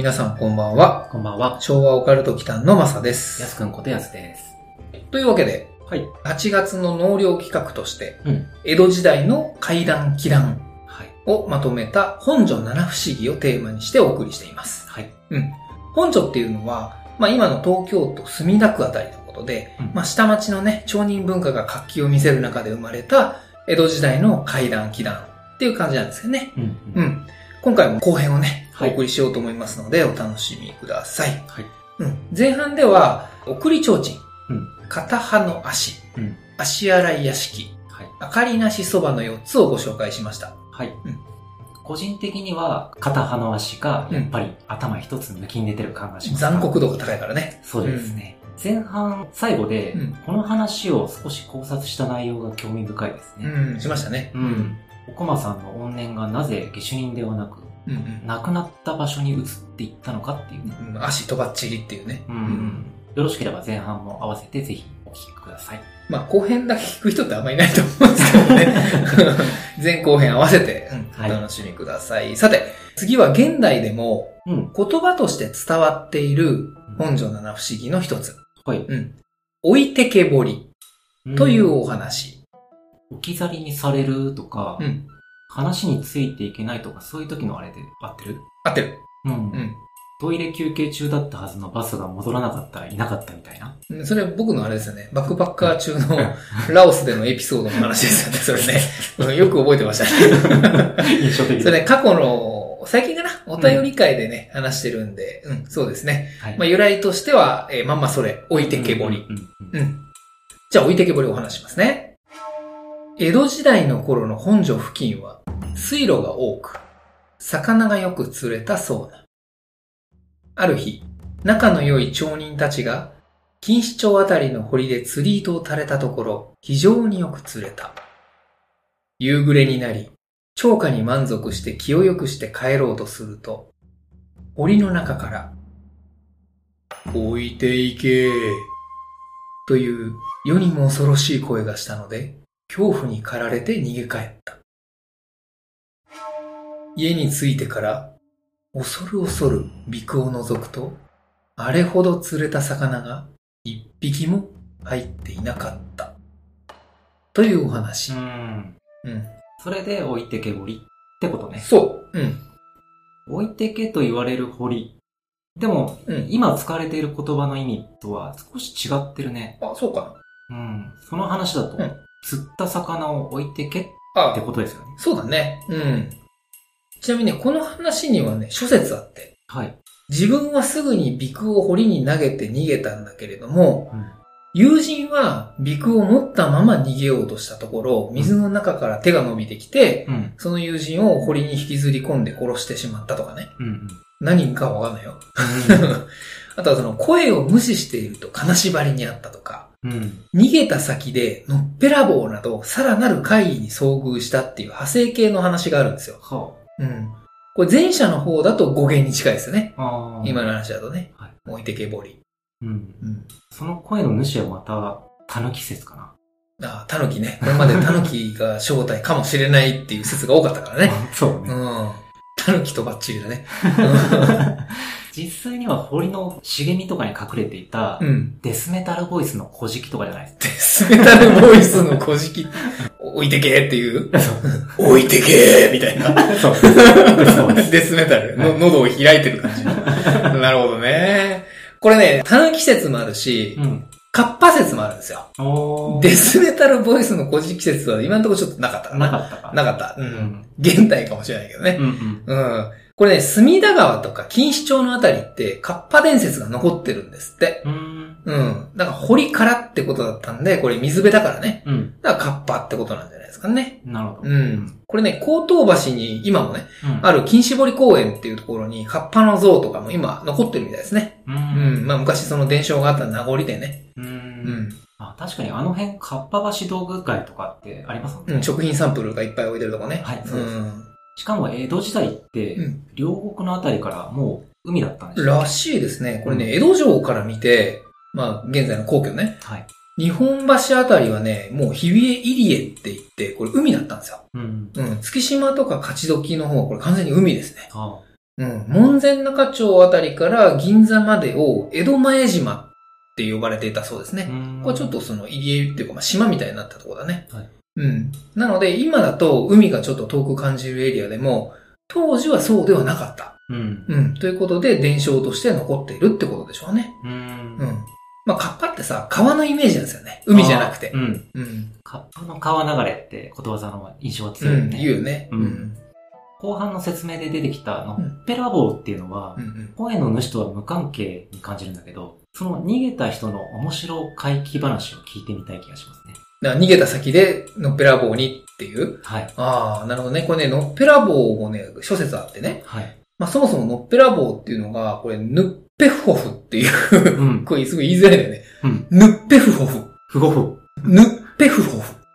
皆さんこんばんは。こんばんは。昭和オカルト祈間のまさです。やすくんことやすです。というわけで、はい。8月の納涼企画として、うん。江戸時代の怪談祈談はい。をまとめた本所七不思議をテーマにしてお送りしています。はい。うん。本所っていうのは、まあ今の東京都墨田区あたりのことで、うんまあ下町のね、町人文化が活気を見せる中で生まれた江戸時代の怪談祈談っていう感じなんですよね。うん。ううん。ん。今回も後編をね、おはい送りしようと思いますので、お楽しみください。はい。うん。前半では、送り提灯、うん。片刃の足、うん。足洗い屋敷、はい。明かりなしそばの4つをご紹介しました。はい。うん個人的には、片刃の足が、やっぱり頭一つ抜きん出てる感がします。残酷度が高いからね。そうですね。前半、最後で、うんこの話を少し考察した内容が興味深いですね。うん、しましたね。うん。おこまさんの怨念がなぜ下手人ではなく、うん。うん亡くなった場所に移っていったのかっていう。うん。足とばっちりっていうね。うん。よろしければ前半も合わせてぜひお聞きください。まあ、後編だけ聞く人ってあんまりいないと思うんですけどね。前後編合わせて、お楽しみください。さて、次は現代でもうん。言葉として伝わっている本所七不思議の一つ。はい。うん。置いてけぼりというお話。置き去りにされるとか、うん。話についていけないとか、そういう時のあれで合ってる？合ってる。うんうん。トイレ休憩中だったはずのバスが戻らなかったらいなかったみたいな。うんそれ僕のあれですよね。バックパッカー中の ラオスでのエピソードの話ですよね、それね。うんよく覚えてましたね。印象的それね、過去の、最近かな？お便り会でね、話してるんで、うん、そうですね。はい。まあ、由来としては、えーまんまそれ、置いてけぼり。うんうんうんうん。じゃあ、置いてけぼりをお話しますね。江戸時代の頃の本所付近は、水路が多く、魚がよく釣れたそうな。ある日、仲の良い町人たちが、錦糸町あたりの堀で釣り糸を垂れたところ、非常によく釣れた。夕暮れになり、町家に満足して気を良くして帰ろうとすると、堀の中から、置いていけという世にも恐ろしい声がしたので、恐怖に駆られて逃げ帰った。家に着いてから、恐る恐る陸を覗くと、あれほど釣れた魚が一匹も入っていなかった。というお話。うん。うん。それで置いてけぼりってことね。そう。うん。置いてけと言われる堀。でも、うん今使われている言葉の意味とは少し違ってるね。あ、そうかうん。その話だと、うん釣った魚を置いてけってことですよね。そうだね。うん。ちなみにね、この話にはね、諸説あって、はい。自分はすぐにビクを堀に投げて逃げたんだけれども、うん友人はビクを持ったまま逃げようとしたところ、水の中から手が伸びてきて、うん。その友人を堀に引きずり込んで殺してしまったとかね。うん。うん。何人かはわかんないよ。あとはその声を無視していると金縛りにあったとか、うん。逃げた先でのっぺらぼうなどさらなる怪異に遭遇したっていう派生系の話があるんですよ。はうん。これ前者の方だと語源に近いですよね。あ。今の話だとね。はい。置いてけぼり。うん。うん。その声の主はまた、タヌキ説かな。ああ、タヌキね。これまでタヌキが正体かもしれないっていう説が多かったからね。そうね。うん。タヌキとバッチリだね。実際には堀の茂みとかに隠れていたう、ん。デスメタルボイスの小敷とかじゃないですデスメタルボイスの小敷、置いてけっていう？か。置いてけみたいな。そう。デスメタル。の喉を開いてる感じ。なるほどね。これね、タヌキ説もあるしう、ん。カッパ説もあるんですよ。デスメタルボイスの小敷説は今のところちょっとなかったかな。なかったか。なかった。う。うんん。現代かもしれないけどね。うんうん。うん。これね、隅田川とか錦糸町のあたりって、カッパ伝説が残ってるんですって。うーん。うん。だから堀からってことだったんで、これ水辺だからね。うん。だからカッパってことなんじゃないですかね。なるほど。うん。これね、高等橋に今もね、うん。ある金絞り公園っていうところにカッパの像とかも今残ってるみたいですね。う。うんん。まあ昔その伝承があった名残でね。う。うんん。あ、確かにあの辺、かっぱ橋道具街とかってありますもんね。うん、食品サンプルがいっぱい置いてるとこね。はいそうですん。しかも江戸時代って、うん両国のあたりからもう海だったんですらしいですね。これね、江戸城から見て、まあ現在の皇居ね。はい。日本橋あたりはね、もう日比谷入江って言って、これ海だったんですよ。うん。うん。月島とか勝どきの方はこれ完全に海ですね。あうん。門前仲町あたりから銀座までを江戸前島って呼ばれていたそうですね。うんこれちょっとその入江っていうか、まあ、島みたいになったところだね。はいうん。なので、今だと海がちょっと遠く感じるエリアでも、当時はそうではなかった。うん。うん。ということで、伝承として残っているってことでしょうね。うん。うん。まあ、カッパってさ、川のイメージなんですよね。海じゃなくてあ。うん。うん。カッパの川流れってことわざの印象がうん。強いよね。言うよね。うん後半の説明で出てきたのうんっぺらぼうっていうのは、うんうん。声の主とは無関係に感じるんだけど、その逃げた人の面白回帰話を聞いてみたい気がしますね。だから逃げた先で、のっぺらぼうにっていう。はい。ああ、なるほどね。これね、のっぺらぼうもね、諸説あってね。はい。まあ、そもそものっぺらぼうっていうのが、これ、ヌッペフホフっていう、うん。これすごい言いづらいんだよね。うん。ヌッペフホフ。ふごふ。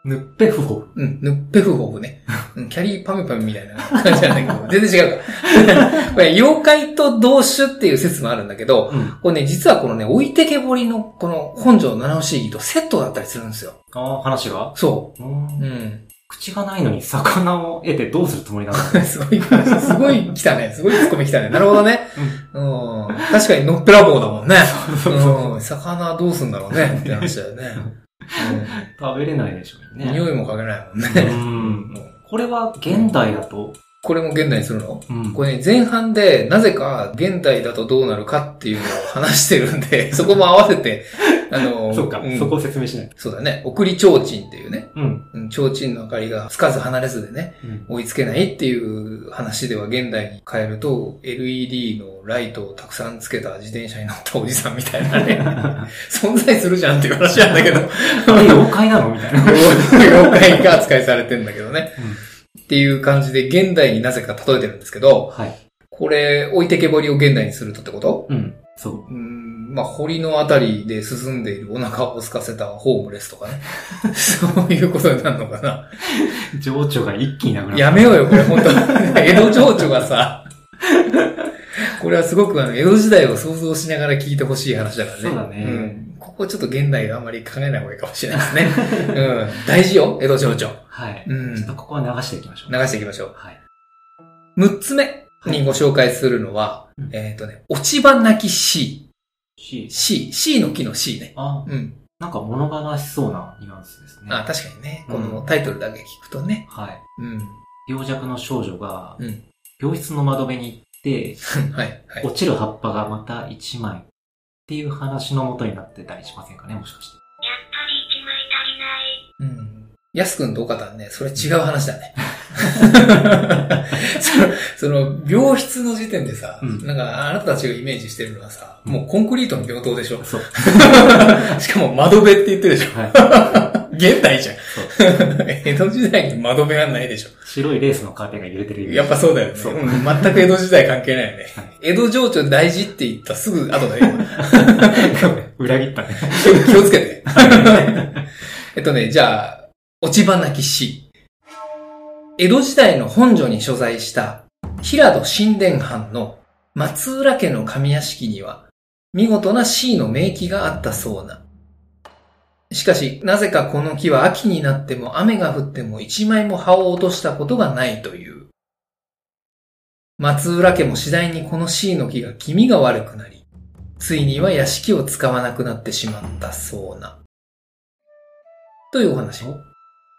ヌッペフホフ。ぬっぺふほ。うん、ヌッペフホフね。うん、キャリーパミュパミュみたいな感じなんだけど、全然違うから。これ、妖怪と同種っていう説もあるんだけど、うん。これね、実はこのね、置いてけぼりのこの本庄七不思議とセットだったりするんですよ。ああ、話が？そうう。んうん。口がないのに魚を得てどうするつもりなの すごい話、すごい来たね。すごいツッコミ来たね。なるほどね。うん。確かにのっぺらぼうだもんね。うん。魚どうすんだろうね。って話だよね。食べれないでしょううん。ね。匂いも嗅げないもんうね。ん。これは現代だと、これも現代にするの？うんこれね、前半で、なぜか現代だとどうなるかっていうのを話してるんで、そこも合わせて、あの、そうか、んそこを説明しない。そうだね。送り提灯っていうね、うん。うん提灯の明かりがつかず離れずでね、うん。追いつけないっていう話では現代に変えると、LED のライトをたくさんつけた自転車に乗ったおじさんみたいなね、存在するじゃんっていう話なんだけど、あれ妖怪なのみたいな。妖怪が扱いされてんだけどね。っていう感じで現代になぜか例えてるんですけど、はい。これ、置いてけぼりを現代にするとってこと？うん。そう。うーん、まあ、堀のあたりで進んでいるお腹を空かせたホームレスとかね。そういうことになるのかな。情緒が一気になくなる。やめようよ、これ本当 江戸情緒がさ、これはすごくあの、江戸時代を想像しながら聞いてほしい話だからね。そうだねん。ここちょっと現代あんまり考えない方がいいかもしれないですね。うん。大事よ、江戸情緒。はい。うんちょっとここは流していきましょう。流していきましょう。はい。六つ目にご紹介するのは、うんえっ、とね、落ち葉なき C。C。C。C の木の C ね。あ、うん。なんか物悲しそうなニュアンスですね。あ、確かにね。このうんタイトルだけ聞くとね。はい。うん。病弱の少女がうん。病室の窓辺に行って、はい。はい。落ちる葉っぱがまた一枚っていう話のもとになってたりしませんかね、もしかして。やっぱり一枚足りない。うん。やすくんと岡田ね、それ違う話だね。その、その、病室の時点でさ、うんなんか、あなたたちがイメージしてるのはさ、もうコンクリートの病棟でしょそう。しかも窓辺って言ってるでしょは現代じゃん。江戸時代に窓辺はないでしょ。白いレースのカーテンが揺れてるやっぱそうだよね。そううん全く江戸時代関係ないよね。はい江戸情緒大事って言ったすぐ後だよ。裏切ったね。気をつけて。えっとね、じゃあ、落ち葉なき詩。江戸時代の本所に所在した平戸神殿藩の松浦家の上屋敷には見事な C の名木があったそうな。しかし、なぜかこの木は秋になっても雨が降っても一枚も葉を落としたことがないという。松浦家も次第にこの C の木が気味が悪くなり、ついには屋敷を使わなくなってしまったそうな。というお話を。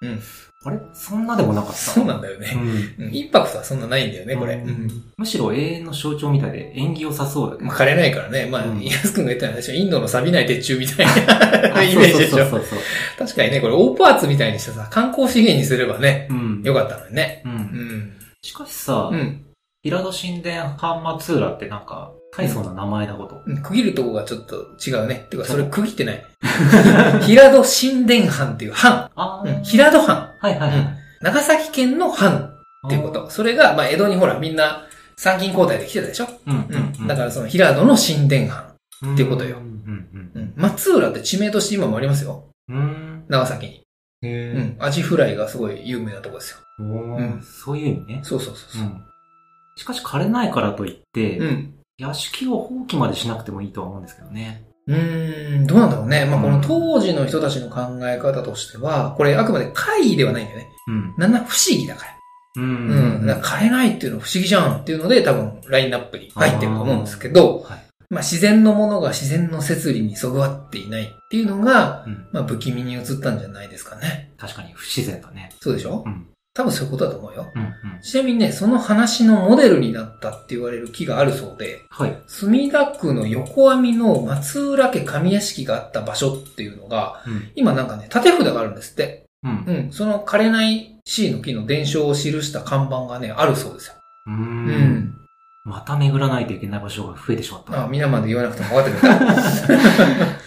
うん。あれ？そんなでもなかった？そうなんだよね。うんうんインパクトはそんなないんだよね、これ。うんうんむしろ永遠の象徴みたいで縁起良さそうだけど。まあ、枯れないからね。まあ、うんイヤス君が言ったのは、インドの錆びない鉄柱みたいな あイメージでしょ。そうそうそう。確かにね、これオーパーツみたいにしてさ、観光資源にすればね、うん。よかったのにね。う。うんん。しかしさ、うん。平戸神殿半松浦ってなんか、大層な名前だこと。うん区切るとこがちょっと違うね。てか、それ区切ってない。平戸神殿藩っていう藩。あうん平戸藩。はいはいはい。長崎県の藩っていうこと。それが、まあ、江戸にほら、みんな参勤交代で来てたでしょ？うんうん。うん。だからその平戸の神殿藩。らっていうことようんうん。松浦って地名として今もありますよ。うん。うん。長崎に。うへん。アジフライがすごい有名なとこですよ。うんーそういう意味ね。そうそうそうそう。うん。しかし枯れないからといって、うん。屋敷を放棄までしなくてもいいとは思うんですけどね。うーん、どうなんだろうね。まあ、このうん当時の人たちの考え方としては、これあくまで怪異ではないんだよね。うん。七不思議だから。ううん。だから枯れないっていうのは不思議じゃんっていうので、多分ラインナップに入ってると思うんですけど、はい。まあ自然のものが自然の摂理にそぐわっていないっていうのが、うん。まあ不気味に映ったんじゃないですかね。確かに不自然だね。そうでしょ？うん。多分そういうことだと思うよ。うんうん。ちなみにね、その話のモデルになったって言われる木があるそうで、はい。墨田区の横網の松浦家上屋敷があった場所っていうのが、うん。今なんかね、縦札があるんですって。うん。うん。その枯れない C の木の伝承を記した看板がね、あるそうですよ。うー。。うんまた巡らないといけない場所が増えてしまった。あ、皆まで言わなくても分かってくれた。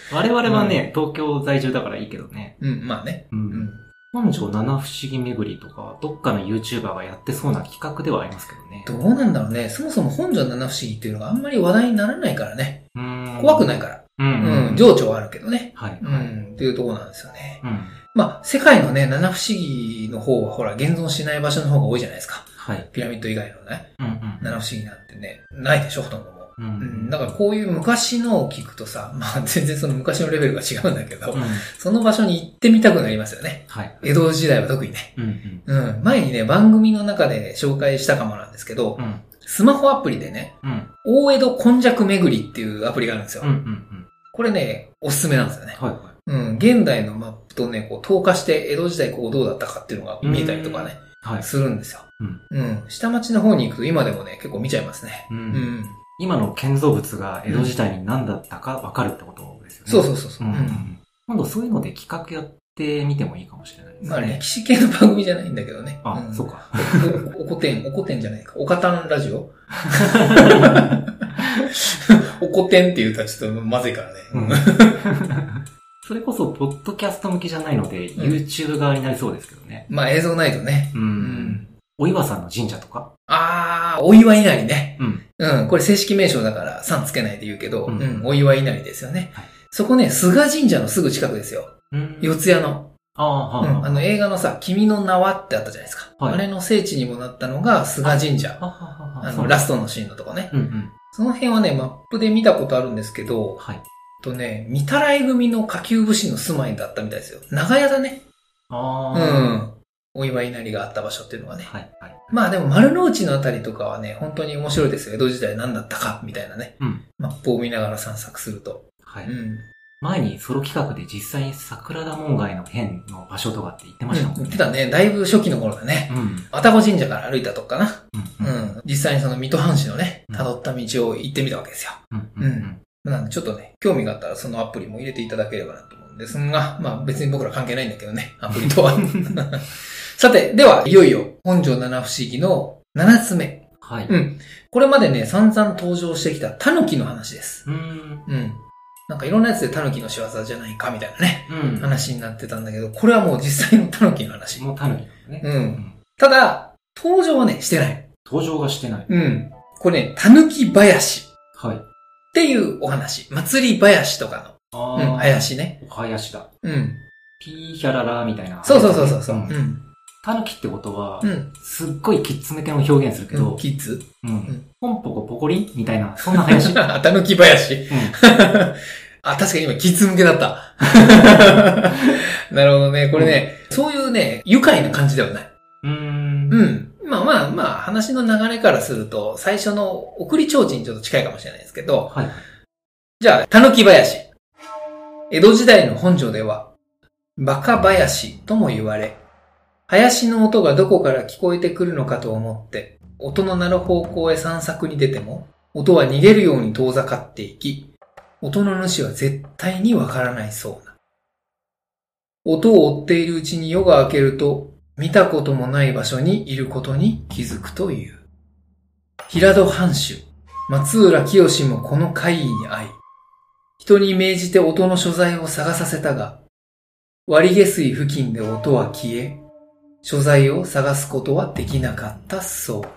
我々はね、東京在住だからいいけどね。うん、まあね。う。うんん。本庄七不思議巡りとか、どっかの YouTuber がやってそうな企画ではありますけどね。どうなんだろうね。そもそも本庄七不思議っていうのがあんまり話題にならないからね。うーん。怖くないから。うん。う。うんん。情緒はあるけどね。はい。うはい。ん。っていうところなんですよね。うん。まあ、世界のね、七不思議の方はほら、現存しない場所の方が多いじゃないですか。はい。ピラミッド以外のね、うんうん。七不思議なんてね、ないでしょ、ほとんども。ううんん。だからこういう昔のを聞くとさ、まあ全然その昔のレベルが違うんだけど、うん。その場所に行ってみたくなりますよね。はい。江戸時代は特にね。うんうん。うん。前にね、番組の中で紹介したかもなんですけど、うん。スマホアプリでね、うん。大江戸今昔巡りっていうアプリがあるんですよ。うんうんうん。これね、おすすめなんですよね。はいはい。うん。現代のマップとね、こう、透過して江戸時代ここどうだったかっていうのが見えたりとかね、はい。するんですよ。うん。うん。下町の方に行くと今でもね、結構見ちゃいますね。う。うんん。今の建造物が江戸時代に何だったか分かるってことですよね。そうそうそうそうう。ん。今度そういうので企画やってみてもいいかもしれないですね。まあ歴史系の番組じゃないんだけどね。あ、んそうか。おおこてん、おこてんじゃないか。おかたんラジオ？おこてんって言うとちょっとまずいからね。うんそれこそ、ポッドキャスト向きじゃないので、うん YouTube 側になりそうですけどね。まあ映像ないとね。う。うんん。お岩さんの神社とか？あー、お祝い稲荷ね。うん。うん。これ正式名称だから、さんつけないで言うけど、ううんん。お祝い稲荷ですよねはい。そこね、菅神社のすぐ近くですよ。うん四谷の。ああ、はうん。あの映画のさ、君の名はってあったじゃないですか。はいあれの聖地にもなったのが菅神社。あはははあの、ラストのシーンのとこね。うんうん。その辺はね、マップで見たことあるんですけど、はい。とね、見たらい組の下級武士の住まいだったみたいですよ。長屋だね。ああ。うん。お祝い稲荷があった場所っていうのはね。はい、はい。まあでも丸の内のあたりとかはね、本当に面白いですよ。江戸時代何だったか、みたいなね。うん。マップを見ながら散策すると。はい。うん。前にソロ企画で実際に桜田門外の変の場所とかって言ってましたもん言ね。ってたね。だいぶ初期の頃だね。うん。愛宕神社から歩いたとこかな。うん。ううん。ん。実際にその水戸藩士のねう、ん辿った道を行ってみたわけですよ。うん。うん。なんでちょっとね、興味があったらそのアプリも入れていただければなと思うんですが、まあ別に僕ら関係ないんだけどね、アプリとは。さて、では、いよいよ本庄七不思議の7つ目。はい。うん。これまでね、散々登場してきた狸の話です。うーん。うん。なんかいろんなやつで狸の仕業じゃないかみたいなね、うん。話になってたんだけど、これはもう実際の狸の話。もうタヌキなんだね。うん。ただ、登場はね、してない。登場がしてない。うん。これね、狸林っはい。ていうお話。祭り林とかあの、うん、林ね。お囃子だ。うん。ピーヒャララみたいな。そうそうそうそうそう。んうん。タヌキってことはう、ん。すっごいキッズ向けの表現するけど、キッズうんん。ポンポコポコリ？ンみたいな、そんな囃子。あ、たぬき林。う あ、確かに今、キッズ向けだった。なるほどね。これね、そういうね、愉快な感じではない。ん。うーん。うん。まあまあまあ、話の流れからすると、最初の送り提灯にちょっと近いかもしれないですけど、はい。じゃあ、たぬき林。江戸時代の本庄では、バカ林とも言われ、林の音がどこから聞こえてくるのかと思って、音の鳴る方向へ散策に出ても、音は逃げるように遠ざかっていき、音の主は絶対にわからないそうな。音を追っているうちに夜が明けると、見たこともない場所にいることに気づくという。平戸藩主、松浦清もこの会議に会い、人に命じて音の所在を探させたが、割下水付近で音は消え、所在を探すことはできなかったそうな。っ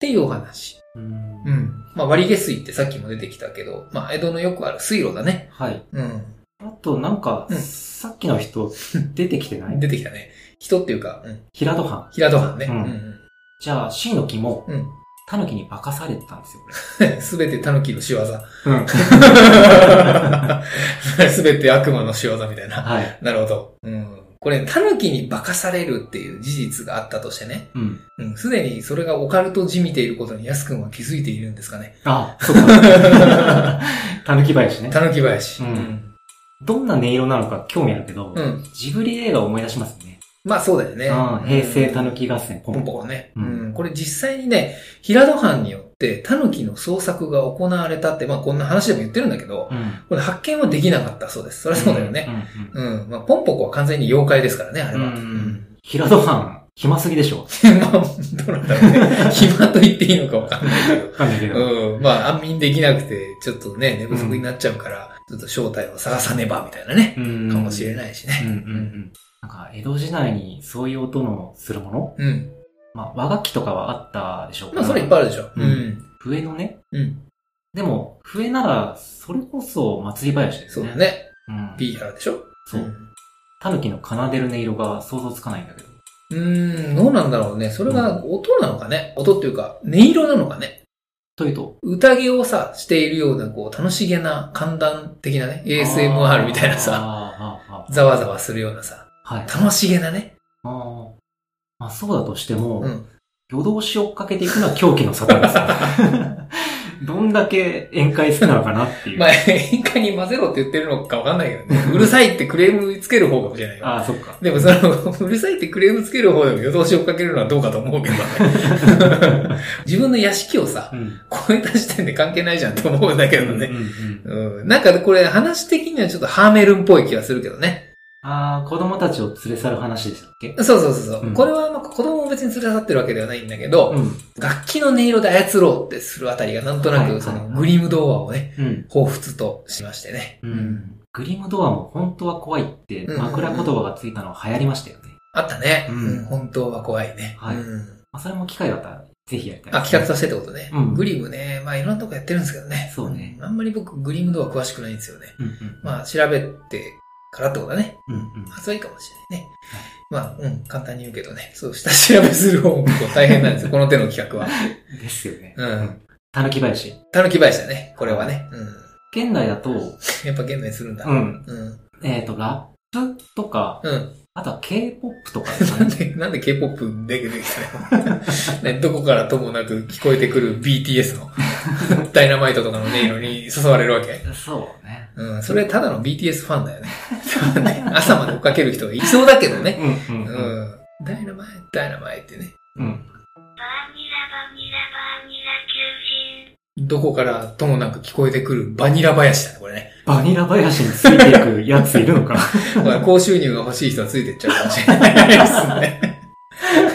ていうお話。うんうん。まあ割下水ってさっきも出てきたけど、まあ江戸のよくある水路だね。はい。うん。あと、なんか、うんさっきの人、出てきてない？出てきたね。人っていうか、うん。平戸藩。平戸藩ね。ううんん。じゃあ、C の木も、うん。狸に化かされてたんですよ、こすべて狸の仕業。れ。うん。すべて悪魔の仕業みたいな。はい。なるほど。うん。これ、狸に化かされるっていう事実があったとしてね。うん。うん。すでにそれがオカルトじみていることに安くんは気づいているんですかね。あ、そうか。狸林ね。狸林。うんどんな音色なのか興味あるけど、うん。ジブリ映画を思い出しますね。まあそうだよね。ああ平成狸合戦、ポポンポンポコね。ううんん。これ実際にね、平戸藩によって狸の捜索が行われたって、まあこんな話でも言ってるんだけど、うん。これ発見はできなかったそうです。そりゃそうだよね。うん。うんうん。まあポンポコは完全に妖怪ですからね、あれは。ううんん。平戸藩、暇すぎでしょ？まあ、どうなんだろうね。暇と言っていいのかわかんないけど。わかんないけど。うん。まあ、安眠できなくて、ちょっとね、寝不足になっちゃうから、ちょっと正体を探さねば、みたいなね。うんかもしれないしね。うんうんうん。なんか、江戸時代にそういう音のするもの？うん。まあ、和楽器とかはあったでしょうかまあ、それいっぱいあるでしょ。ううんん。笛のね。うん。でも、笛なら、それこそ祭り林ですね。そうだ。ね。うん。ピーハラでしょそう。狸の奏でる音色が想像つかないんだけど。うーん、どうなんだろうね。それが音なのかね。音っていうか、音色なのかね。というと、宴をさ、しているような、こう、楽しげな、寒暖的なね、ASMR みたいなさ、あーあー、あーざわざわするようなさ、はい。楽しげなね。まあ、そうだとしても、うん。夜通し追っかけていくのは狂気の沙汰ですよ。どんだけ宴会好きなのかなっていう。まあ、演歌に混ぜろって言ってるのかわかんないけどね。うるさいってクレームつける方かもしれないよ。ああ、そっか。でもその、うるさいってクレームつける方でも夜通し追っかけるのはどうかと思うけどね。自分の屋敷をさう、ん。超えた時点で関係ないじゃんって思うんだけどね。うんうんうんうん。なんかこれ話的にはちょっとハーメルンっぽい気がするけどね。ああ、子供たちを連れ去る話でしたっけ？そうそうそうそう、うんこれはまあ子供も別に連れ去ってるわけではないんだけど、ん。楽器の音色で操ろうってするあたりがなんとなはいくそのはいグリム童話をね、うん。彷彿としましてね。うん。グリムドアも本当は怖いってうん枕言葉がついたの流行りましたよね。あったね。うんうん本当は怖いね。はいうんまあ、それも機会だったらぜひやりたいあ、企画させてってことね。うんグリムね、まあいろんなとこやってるんですけどね。そうねんあんまり僕グリム童話詳しくないんですよね。うんうん。まあ調べてからってことだね。うんうん。発売かもしれないね。まあ、うん、簡単に言うけどね。そう、下調べする方も結構大変なんですよ。この手の企画は。ですよね。うん。たぬき林。たぬき林だね。これはね。うん。現代だと、やっぱ現代するんだ。うん。うん。えっ、と、ラップとか、うん。あとは K-POP とかね。なんで、なんで K-POP で出てきたのね、どこ からともなく聞こえてくる BTS の ダイナマイトとかの音色に誘われるわけ。そうね。うん。それただの BTS ファンだよね。そうね朝まで追っかける人がいそうだけどね。うんううんうん。ん。ダイナマイト、ダイナマイトってね。うん。バーニラバニラバーニラ求人。どこからともなく聞こえてくるバニラ林だね、これね。バニラ林についていくやついるのか 高収入が欲しい人はついてっちゃうかもしれないですね。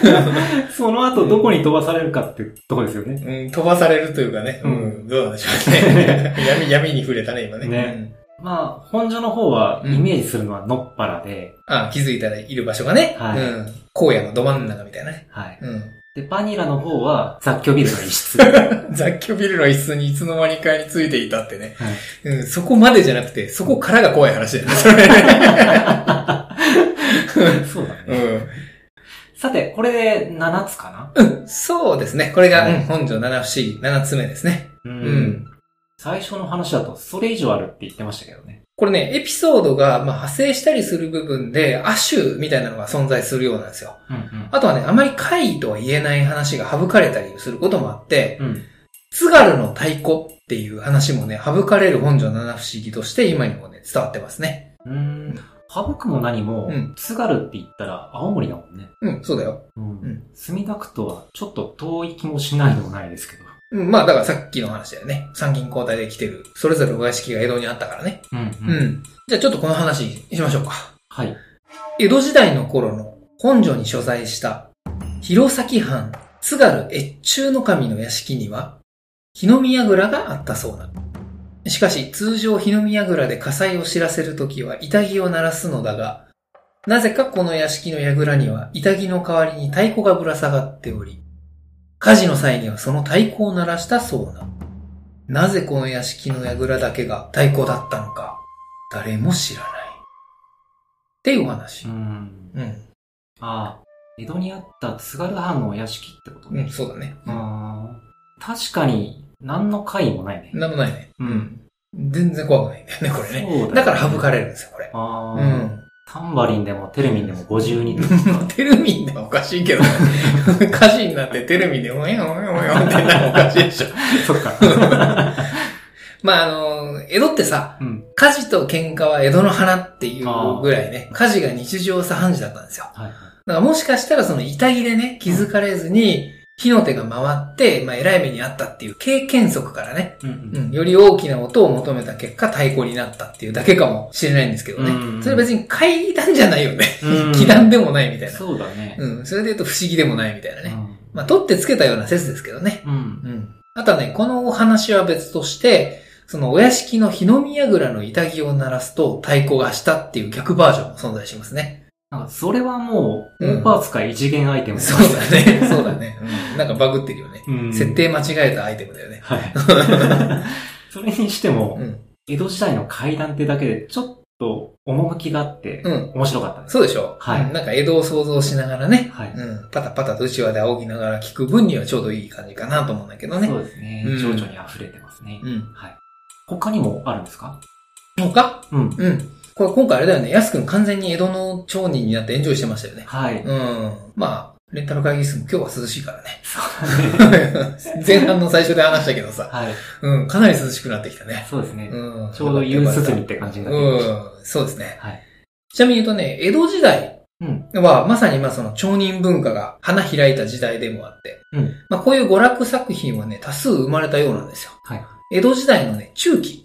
その後どこに飛ばされるかってとこですよね。うん、飛ばされるというかね。うん、どうなんでしょうね。闇、闇に触れたね、今ね。ねまあ、本所の方はイメージするのはのっぱらで、うんあ気づいたらいる場所がね。はいうん。荒野のど真ん中みたいなね。はい。うん。で、バニラの方は雑居ビルの一室。雑居ビルの一室にいつの間にかについていたってね。はいうん、そこまでじゃなくて、そこからが怖い話だよね、それ。そうだね。うん。さて、これで7つかうん、そうですね。これが、はいうん、本庄七不思議、七つ目ですね。なううん。最初の話だと、それ以上あるって言ってましたけどね。これね、エピソードが、まあ、派生したりする部分で、亜種みたいなのが存在するようなんですよ。うんあとはね、あまり怪異とは言えない話が省かれたりすることもあって、うん。うん。津軽の太鼓っていう話もね、省かれる本庄七不思議として今にもね、伝わってますね。うーん。省くも何も、うん津軽って言ったら青森だもんね。うん、そうだよ。うん。ん墨田区とはちょっと遠い気もしないでもないですけど。うん、まあ、だからさっきの話だよね。参勤交代で来てる、それぞれお屋敷が江戸にあったからね。うん、うん。じゃあちょっとこの話しましょうか。はい。江戸時代の頃の本所に所在した、弘前藩津軽越中の神の屋敷には、日の宮蔵があったそうだ。しかし、通常日の宮蔵で火災を知らせるときは、板木を鳴らすのだが、なぜかこの屋敷の櫓には、板木の代わりに太鼓がぶら下がっており、火事の際にはその太鼓を鳴らしたそうな。なぜこの屋敷の櫓だけが太鼓だったのか、誰も知らない。っていうお話う。ん。うん。ああ、江戸にあった津軽藩のお屋敷ってことねうん、。そうだね。あー確かに、何の回もないね。なんもないね。うん。全然怖くないんだよね、これね。ねだから省かれるんですよ、これ。ああ、うん。タンバリンでもテルミンでも52で。テルミンでもおかしいけどね。歌詞になってテルミンでおやおやおやってなおかしいでしょ。そっか。まあ、あの、江戸ってさ、うん。火事と喧嘩は江戸の花っていうぐらいね、火事が日常茶飯事だったんですよ。はいはい。だからもしかしたらその板木でね、気づかれずに、火の手が回って、まあ、偉い目にあったっていう経験則からね、うんううんん、より大きな音を求めた結果、太鼓になったっていうだけかもしれないんですけどね。うんそれ別に階段じゃないよね。うん 気段でもないみたいな。そうだね。うん、それで言うと不思議でもないみたいなね。うんまあ、取ってつけたような説ですけどね。うん。うん。あとはね、このお話は別として、そのお屋敷の日の宮蔵の板木を鳴らすと太鼓がしたっていう逆バージョンも存在しますね。なんかそれはもう、うんオーパー使い一元アイテムそうだね。そうだね。うん。なんかバグってるよね。うん設定間違えたアイテムだよね。はい。それにしても、うん。江戸時代の階段ってだけでちょっと趣があって、うん面白かったです。そうでしょはいうんなんか江戸を想像しながらね。はい。うん。パタパタと内輪で仰ぎながら聞く分にはちょうどいい感じかなと思うんだけどね。そうですね。うん情緒に溢れてますね。うん。はい。他にもあるんですか？他？うん。うん。これ今回あれだよね。安くん完全に江戸の町人になってエンジョイしてましたよね。はい。うん。まあ、レンタル会議室も今日は涼しいからね。そうだね。前半の最初で話したけどさ。はい。うん、かなり涼しくなってきたね。そうですね。うん。ちょうど夕涼みって感じになってきました。うん、そうですね。はい。ちなみに言うとね、江戸時代うん。はまさにまあその町人文化が花開いた時代でもあって、うん。まあこういう娯楽作品はね、多数生まれたようなんですよ。はい。江戸時代のね、中期うん。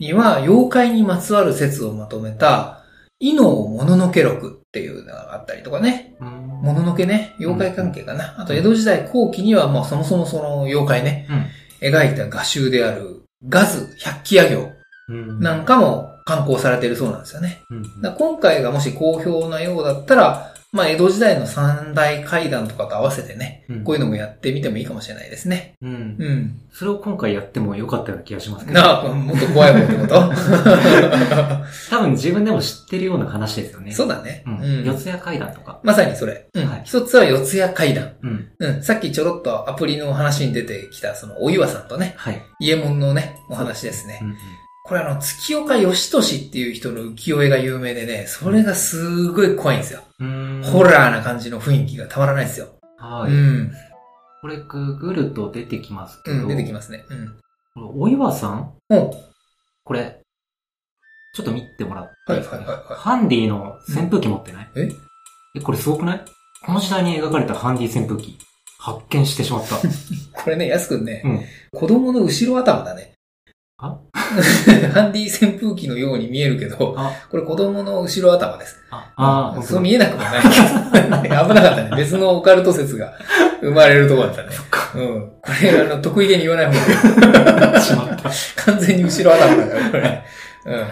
には妖怪にまつわる説をまとめた、異能もののけ録っていうのがあったりとかね。うん。もののけね、妖怪関係かな。あと江戸時代後期にはまあそもそもその妖怪ね、うん。描いた画集であるガズ百鬼夜行うん。なんかも刊行されているそうなんですよね。うん。今回がもし好評なようだったら、まあ江戸時代の三大階段とかと合わせてね、うんこういうのもやってみてもいいかもしれないですね。うん。うん。それを今回やってもよかったような気がしますけど。なあ、もっと怖いもんってこと？多分自分でも知ってるような話ですよね。そうだね。う。うんん。四谷階段とか。まさにそれ。うんはい一つは四谷階段。うん。うん。さっきちょろっとアプリの話に出てきた、その、お岩さんとね、はい。家門のね、お話ですねう。ん。これあの、月岡義俊っていう人の浮世絵が有名でね、それがすごい怖いんですよ。うん。ホラーな感じの雰囲気がたまらないですよ。はい。うん。これググると出てきますけど。うん、出てきますね。うん。お岩さん？おこれ、ちょっと見てもらっていいですかね。はいはいはいはいハンディの扇風機持ってない、え？え、これすごくない？この時代に描かれたハンディ扇風機。発見してしまった。これね、安くんね、うん。子供の後ろ頭だね。あ？ハンディ扇風機のように見えるけど、あ、これ子供の後ろ頭です。あ、あ、そう見えなくもないけど、危なかったね。別のオカルト説が生まれるとこだったね。うん。これ、あの、得意げに言わない方がいい。しまった。完全に後ろ頭だから、これ。うん。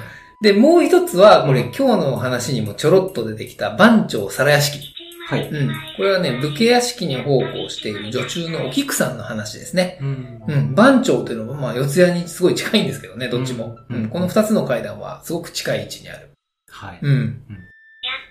で、もう一つは、これ、うん今日の話にもちょろっと出てきた番長皿屋敷。はい。うん。これはね、武家屋敷に奉公している女中のお菊さんの話ですね。うんうん。番長というのも、まあ、四谷にすごい近いんですけどね、どっちも。ううんん。この二つの階段は、すごく近い位置にある。はい。うん。やっ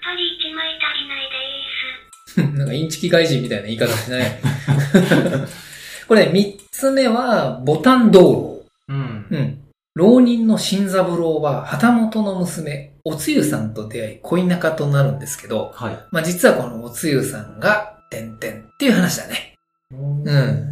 ぱり一枚足りないです。なんかインチキ外人みたいな言い方しない？これ、三つ目は、ボタン道うん路。。うん。浪人の新三郎は、旗本の娘、おつゆさんと出会い、恋仲となるんですけど、はい。まあ実はこのおつゆさんが、てんてんっていう話だね。ん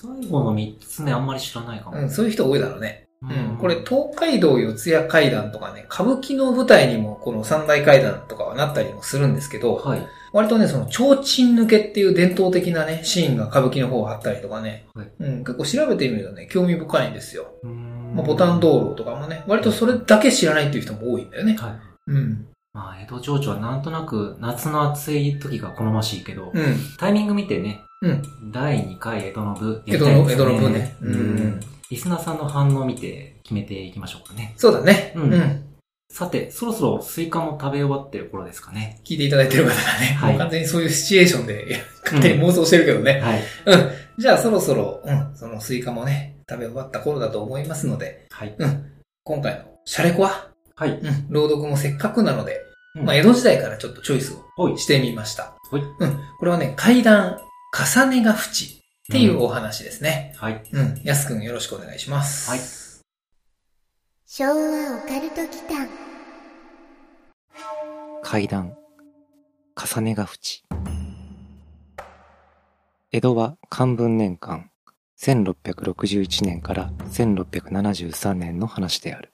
最後の三つ目あんまり知らないかも。うん、そういう人多いだろうね。うん。これ、東海道四谷階段とかね、歌舞伎の舞台にもこの三大階段とかはなったりもするんですけど、はい。割とね、その、提灯抜けっていう伝統的なね、シーンが歌舞伎の方あったりとかね、はいうん、結構調べてみるとね、興味深いんですよ。うんまあ、ボタン道路とかもね、割とそれだけ知らないっていう人も多いんだよね。はい。うん。まあ、江戸情緒はなんとなく夏の暑い時が好ましいけど、うん。タイミング見てね、うん。第2回江戸の部江戸の、江戸の分ね。ううんん。リスナーさんの反応を見て決めていきましょうかね。そうだね。ううんん。さて、そろそろスイカも食べ終わってる頃ですかね。聞いていただいてる方がね、はいもう完全にそういうシチュエーションで、勝手に妄想してるけどね。はい。うん。じゃあそろそろ、うん、そのスイカもね、食べ終わった頃だと思いますので、はい。うん。今回の洒落怖は、はい。うん、朗読もせっかくなので、うんまあ、江戸時代からちょっとチョイスをしてみました。ほいうん。これはね、怪談、累ヶ淵っていうお話ですね。はい。うん。やすくんよろしくお願いします。はい。昭和オカルト祈間階段、重ねが縁。江戸は漢文年間、1661年から1673年の話である。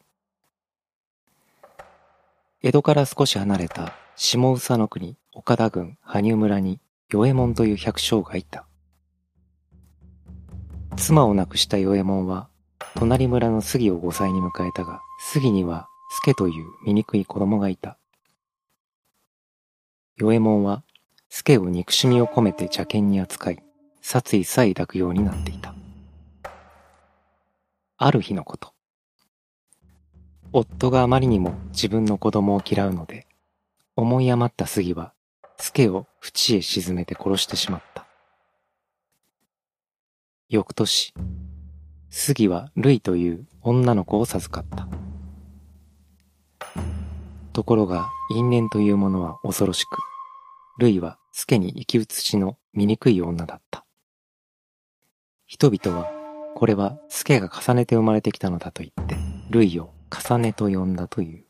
江戸から少し離れた下宇佐の国岡田郡羽生村に与右衛門という百姓がいた。妻を亡くした与右衛門は、隣村の杉を5歳に迎えたが、杉には助という醜い子供がいた。与右衛門は、助を憎しみを込めて邪険に扱い、殺意さえ抱くようになっていた。ある日のこと。夫があまりにも自分の子供を嫌うので、思い余った杉は、助を淵へ沈めて殺してしまった。翌年、杉はルイという女の子を授かった。ところが因縁というものは恐ろしく、ルイは助に生き写しの醜い女だった。人々は、これは助が重ねて生まれてきたのだと言って、ルイを重ねと呼んだという。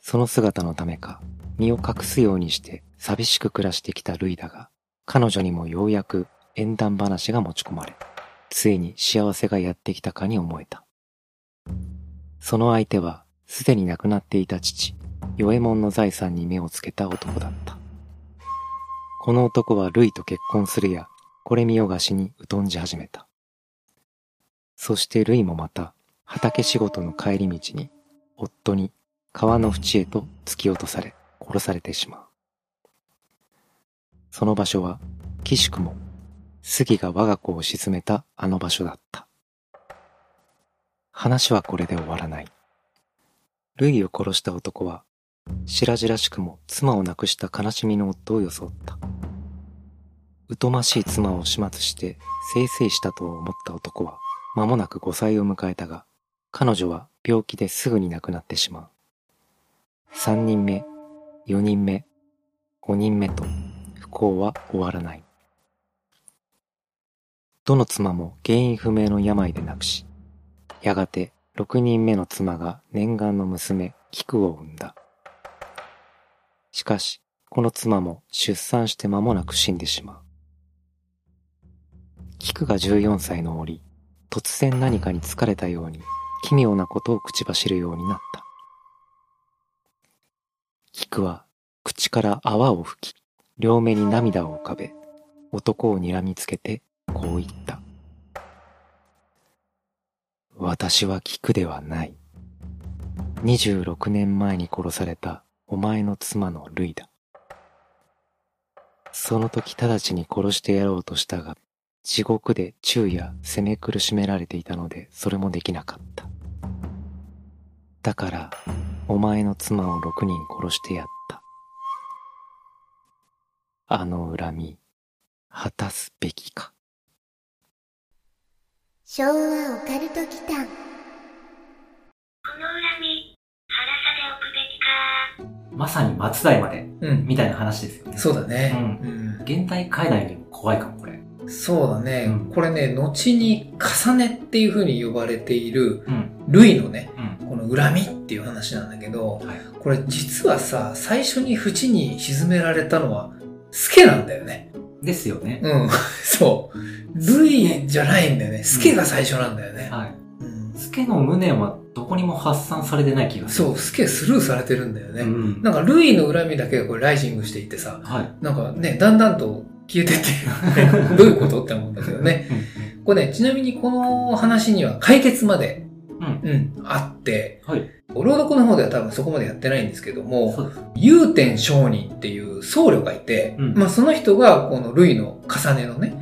その姿のためか、身を隠すようにして寂しく暮らしてきたルイだが、彼女にもようやく縁談話が持ち込まれ、ついに幸せがやってきたかに思えた。その相手は、すでに亡くなっていた父、与右衛門の財産に目をつけた男だった。この男はルイと結婚するや、これ見よがしに疎んじ始めた。そしてルイもまた、畑仕事の帰り道に、夫に川の淵へと突き落とされ、殺されてしまう。その場所は、岸くも、杉が我が子を沈めたあの場所だった。話はこれで終わらない。ルイを殺した男は、白々しくも妻を亡くした悲しみの夫を装った。疎ましい妻を始末して、せいせいしたと思った男は、間もなく5歳を迎えたが、彼女は病気ですぐに亡くなってしまう。3人目、4人目、5人目と、不幸は終わらない。どの妻も原因不明の病で亡くし、やがて6人目の妻が念願の娘、菊を産んだ。しかし、この妻も出産して間もなく死んでしまう。菊が14歳の折、突然何かに疲れたように、奇妙なことを口走るようになった。菊は口から泡を吹き、両目に涙を浮かべ、男を睨みつけてこう言った。私は菊ではない。26年前に殺されたお前の妻のルイだ。その時直ちに殺してやろうとしたが、地獄で昼夜責め苦しめられていたので、それもできなかった。だから、お前の妻を6人殺してやった。あの恨み、果たすべきか。昭和オカルト祈間この恨み、晴らさでおくべきか。まさに松代まで、うん。みたいな話ですよね。そうだね。ううん現代階段よりも怖いかも、これ。そうだね、うんこれね、後に重ねっていう風に呼ばれている、うん。ルイのね、うん。この恨みっていう話なんだけど、はい。これ実はさ、最初に縁に沈められたのは、スケなんだよね。ですよね。うん、そう。ルイじゃないんだよね。スケが最初なんだよね。はい。うんスケの無念はどこにも発散されてない気がする。そう、スケスルーされてるんだよね。うん。なんか、ルイの恨みだけがこれライジングしていってさ、はい。なんかね、だんだんと消えてって、どういうことって思うんだけどね。これね、ちなみにこの話には解決まで、うん。うん、あって、はい。朗読の方では多分そこまでやってないんですけども。祐天上人っていう僧侶がいて、うんまあその人がこの類の重ねのね、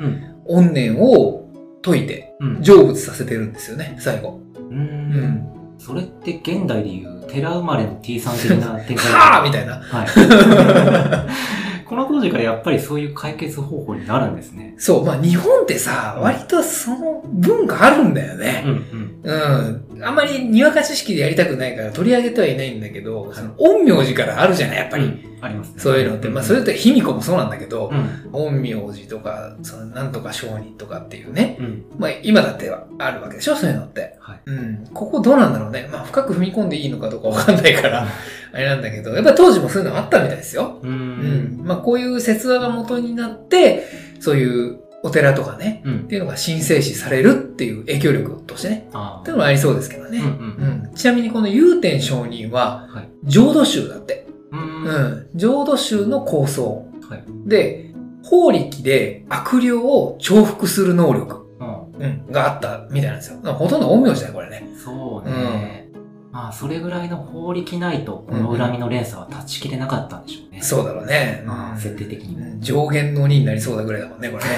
うん。怨念を解いてうん。成仏させてるんですよね、最後。う。うんん。それって現代でいう、寺生まれの T さん的な展開はぁみたいな。はい。この当時からやっぱりそういう解決方法になるんですね。そう、まあ日本ってさ、割とその文化あるんだようね。んうん。うん。あんまりにわか知識でやりたくないから取り上げてはいないんだけど、その陰陽師からあるじゃない、やっぱり。うんありますね。そういうのって。まあそれって卑弥呼もそうなんだけどう、ん。陰陽師とか、そのなんとか商人とかっていうね。うん。まあ今だってあるわけでしょ、そういうのって。はい。うん。ここどうなんだろうね。まあ深く踏み込んでいいのかどうかわかんないから、あれなんだけど、やっぱ当時もそういうのあったみたいですよ。う。うんん。まあこういう説話が元になって、そういうお寺とかね、うんっ。ていうのが神聖視されるっていう影響力としてね、あっていうのもありそうですけどね。うんうんうんちなみにこの祐天上人ははい、浄土宗だって。う。うんん。浄土宗の構想。はい。で、法力で悪霊を重複する能力、うん。うん、があったみたいなんですよ。ほとんど陰陽師だよ、これね。そうね。まあ、それぐらいの法力ないと、この恨みの連鎖は断ち切れなかったんでしょうね。そうだろうね。うんまあ設定的にもうん上限の鬼になりそうだぐらいだもんね、これね。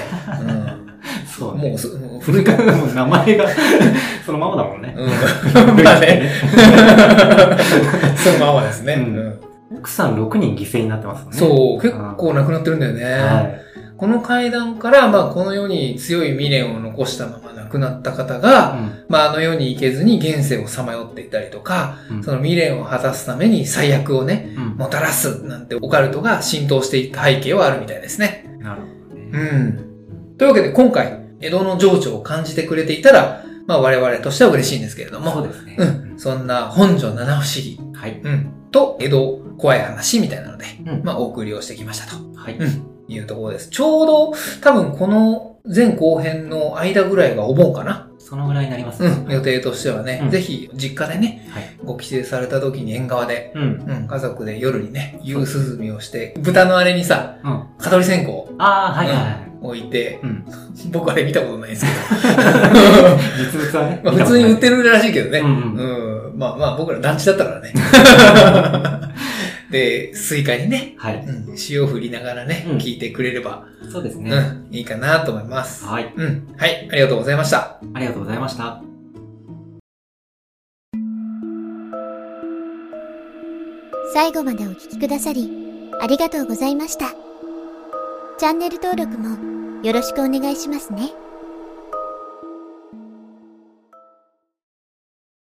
そ ううん、ね。もうすもう古いから。もう名前が そのままだもんね。うん。まあね。そのままですね。うんうん奥さん6人犠牲になってますよね。そう、結構亡くなってるんだよね。はい。この階段から、まあ、この世に強い未練を残したまま亡くなった方が、まあ、あの世に行けずに現世をさまよっていたりとか、うんその未練を果たすために最悪をね、うん。もたらすなんてオカルトが浸透していった背景はあるみたいですね。なるほどね。うん。というわけで今回、江戸の情緒を感じてくれていたら、まあ我々としては嬉しいんですけれども、そうですね。うん。そんな本所七不思議、はい。うん。と江戸怖い話みたいなので、うんまあお送りをしてきましたと。はい。うん。いうところです。ちょうど多分この前後編の間ぐらいがお盆かな。そのぐらいになりますうん。予定としてはね、うんぜひ実家でね、はい。ご帰省された時に縁側で、うん。うん、家族で夜にね、夕涼みをして、豚のあれにさ、うん。蚊取り線香をああ、はいはいはい。置いて、うん。僕あれ見たことないんですけ 実物はね。ど、まあ普通に売ってる。るらしいけどね。うんうん。うん。まあまあ僕ら団地だったからね。で、スイカにね、はい。うん、塩振りながらね、うん聞いてくれれば、そうですね。うん、いいかなと思います。はい。うん。はい、ありがとうございました。ありがとうございました。最後までお聞きくださり、ありがとうございました。チャンネル登録もよろしくお願いしますね。